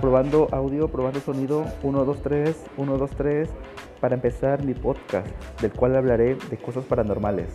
probando audio, probando sonido, 1, 2, 3, 1, 2, 3, para empezar mi podcast, del cual hablaré de cosas paranormales.